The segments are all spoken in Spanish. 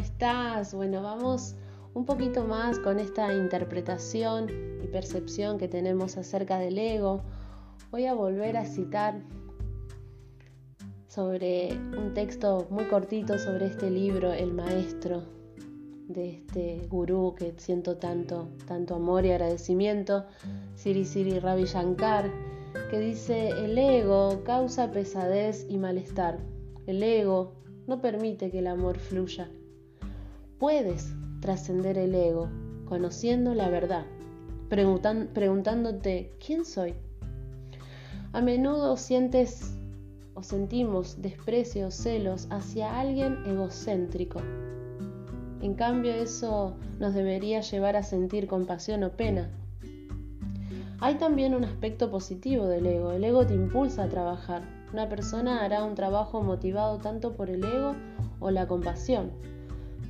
estás? Bueno, vamos un poquito más con esta interpretación y percepción que tenemos acerca del ego. Voy a volver a citar sobre un texto muy cortito sobre este libro, El Maestro, de este gurú que siento tanto, tanto amor y agradecimiento, Siri Siri Ravi Shankar, que dice, el ego causa pesadez y malestar. El ego no permite que el amor fluya. Puedes trascender el ego conociendo la verdad, preguntándote, ¿quién soy? A menudo sientes o sentimos desprecio o celos hacia alguien egocéntrico. En cambio, eso nos debería llevar a sentir compasión o pena. Hay también un aspecto positivo del ego. El ego te impulsa a trabajar. Una persona hará un trabajo motivado tanto por el ego o la compasión.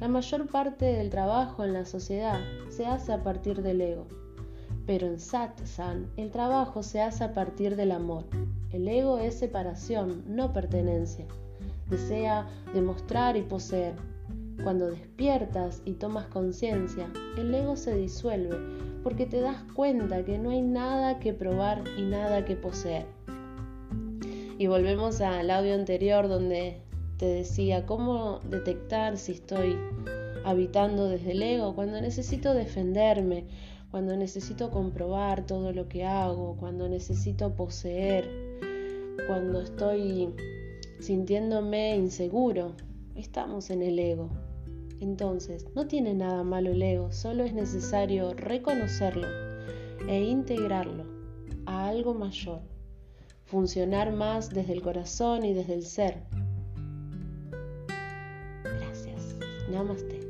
La mayor parte del trabajo en la sociedad se hace a partir del ego. Pero en satsang el trabajo se hace a partir del amor. El ego es separación, no pertenencia. Desea demostrar y poseer. Cuando despiertas y tomas conciencia, el ego se disuelve porque te das cuenta que no hay nada que probar y nada que poseer. Y volvemos al audio anterior donde te decía cómo detectar si estoy habitando desde el ego cuando necesito defenderme, cuando necesito comprobar todo lo que hago, cuando necesito poseer, cuando estoy sintiéndome inseguro. Estamos en el ego. Entonces, no tiene nada malo el ego, solo es necesario reconocerlo e integrarlo a algo mayor, funcionar más desde el corazón y desde el ser. नमस्ते